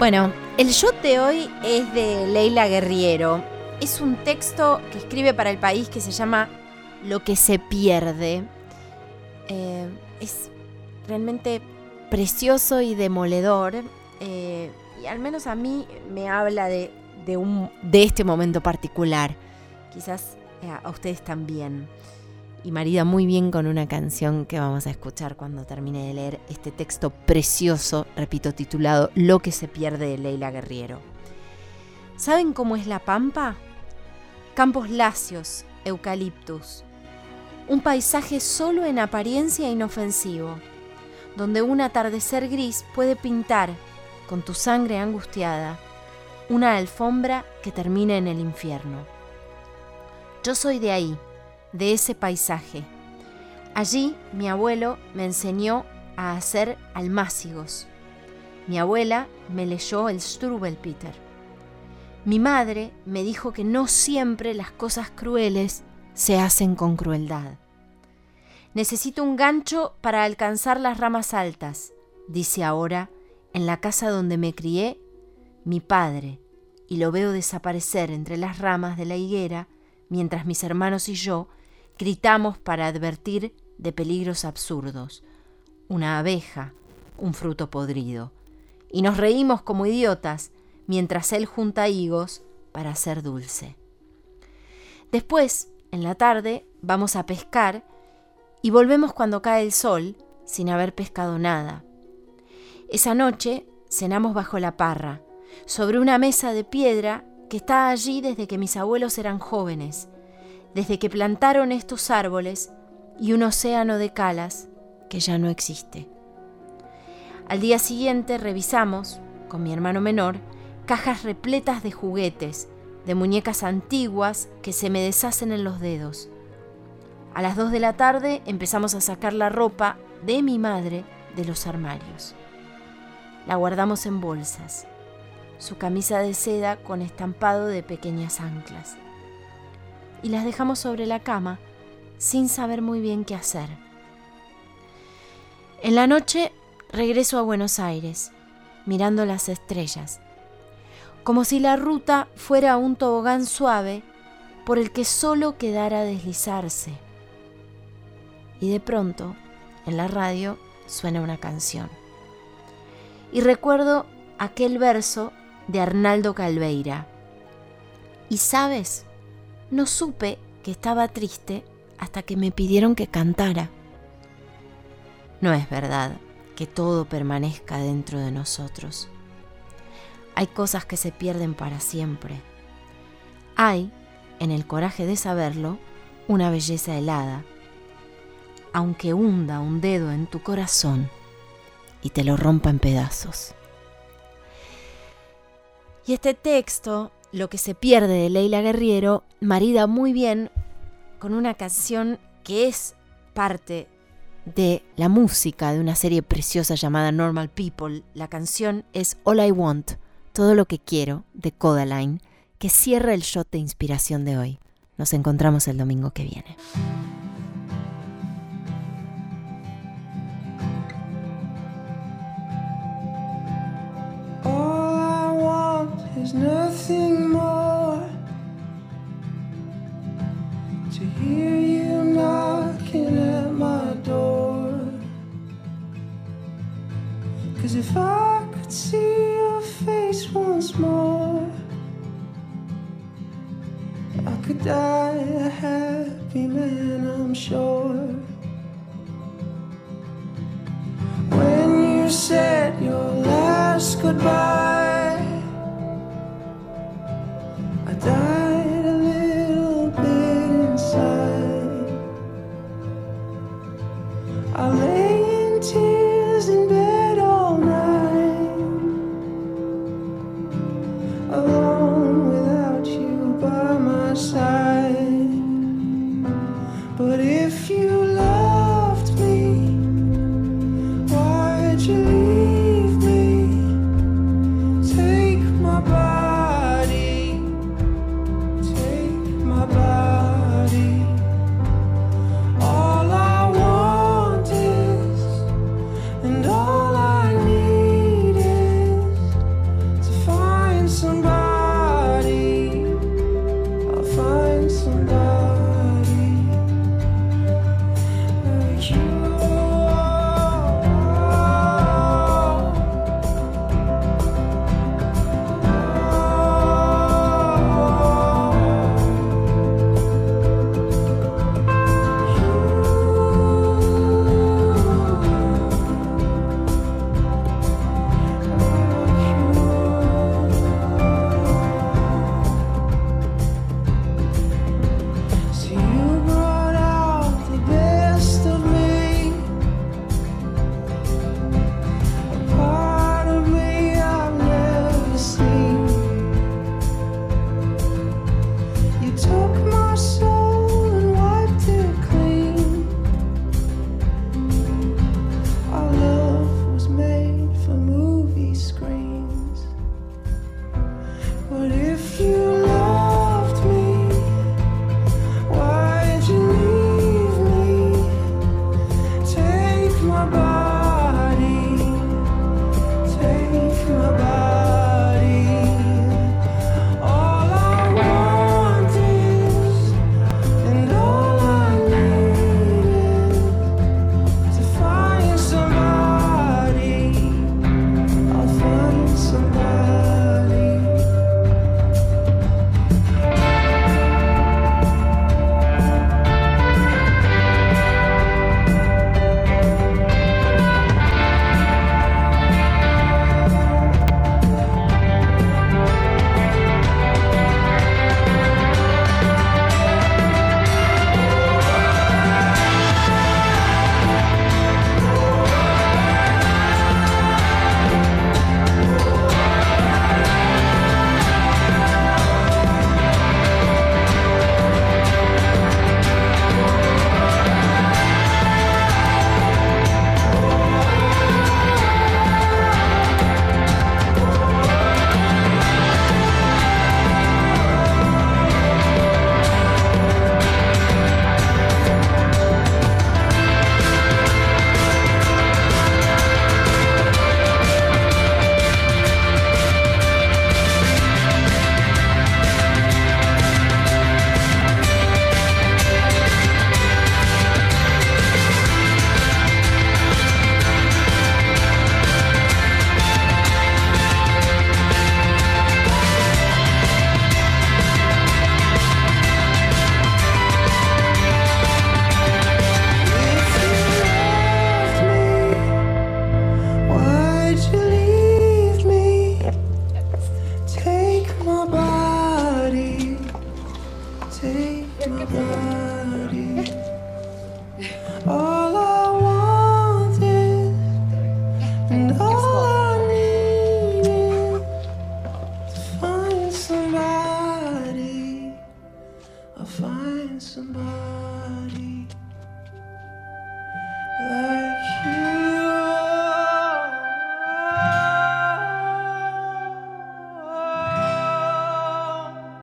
Bueno, el shot de hoy es de Leila Guerriero. Es un texto que escribe para el país que se llama Lo que se pierde. Eh, es realmente precioso y demoledor. Eh, y al menos a mí me habla de, un, de este momento particular. Quizás eh, a ustedes también y marida muy bien con una canción que vamos a escuchar cuando termine de leer este texto precioso, repito, titulado Lo que se pierde de Leila Guerriero. ¿Saben cómo es la pampa? Campos lacios, eucaliptus. Un paisaje solo en apariencia inofensivo, donde un atardecer gris puede pintar, con tu sangre angustiada, una alfombra que termina en el infierno. Yo soy de ahí de ese paisaje. Allí mi abuelo me enseñó a hacer almácigos. Mi abuela me leyó el Strubelpeter. Mi madre me dijo que no siempre las cosas crueles se hacen con crueldad. Necesito un gancho para alcanzar las ramas altas, dice ahora, en la casa donde me crié, mi padre, y lo veo desaparecer entre las ramas de la higuera, mientras mis hermanos y yo Gritamos para advertir de peligros absurdos. Una abeja, un fruto podrido. Y nos reímos como idiotas mientras él junta higos para hacer dulce. Después, en la tarde, vamos a pescar y volvemos cuando cae el sol sin haber pescado nada. Esa noche cenamos bajo la parra, sobre una mesa de piedra que está allí desde que mis abuelos eran jóvenes desde que plantaron estos árboles y un océano de calas que ya no existe. Al día siguiente revisamos, con mi hermano menor, cajas repletas de juguetes, de muñecas antiguas que se me deshacen en los dedos. A las dos de la tarde empezamos a sacar la ropa de mi madre de los armarios. La guardamos en bolsas, su camisa de seda con estampado de pequeñas anclas y las dejamos sobre la cama sin saber muy bien qué hacer. En la noche regreso a Buenos Aires, mirando las estrellas, como si la ruta fuera un tobogán suave por el que solo quedara deslizarse. Y de pronto, en la radio, suena una canción. Y recuerdo aquel verso de Arnaldo Calveira. ¿Y sabes? No supe que estaba triste hasta que me pidieron que cantara. No es verdad que todo permanezca dentro de nosotros. Hay cosas que se pierden para siempre. Hay, en el coraje de saberlo, una belleza helada, aunque hunda un dedo en tu corazón y te lo rompa en pedazos. Y este texto lo que se pierde de Leila Guerriero marida muy bien con una canción que es parte de la música de una serie preciosa llamada Normal People. La canción es All I Want, todo lo que quiero, de Codaline, que cierra el shot de inspiración de hoy. Nos encontramos el domingo que viene. There's nothing more to hear you knocking at my door. Cause if I could see your face once more, I could die a happy man, I'm sure. When you said your last goodbye. Died a little bit inside. I lay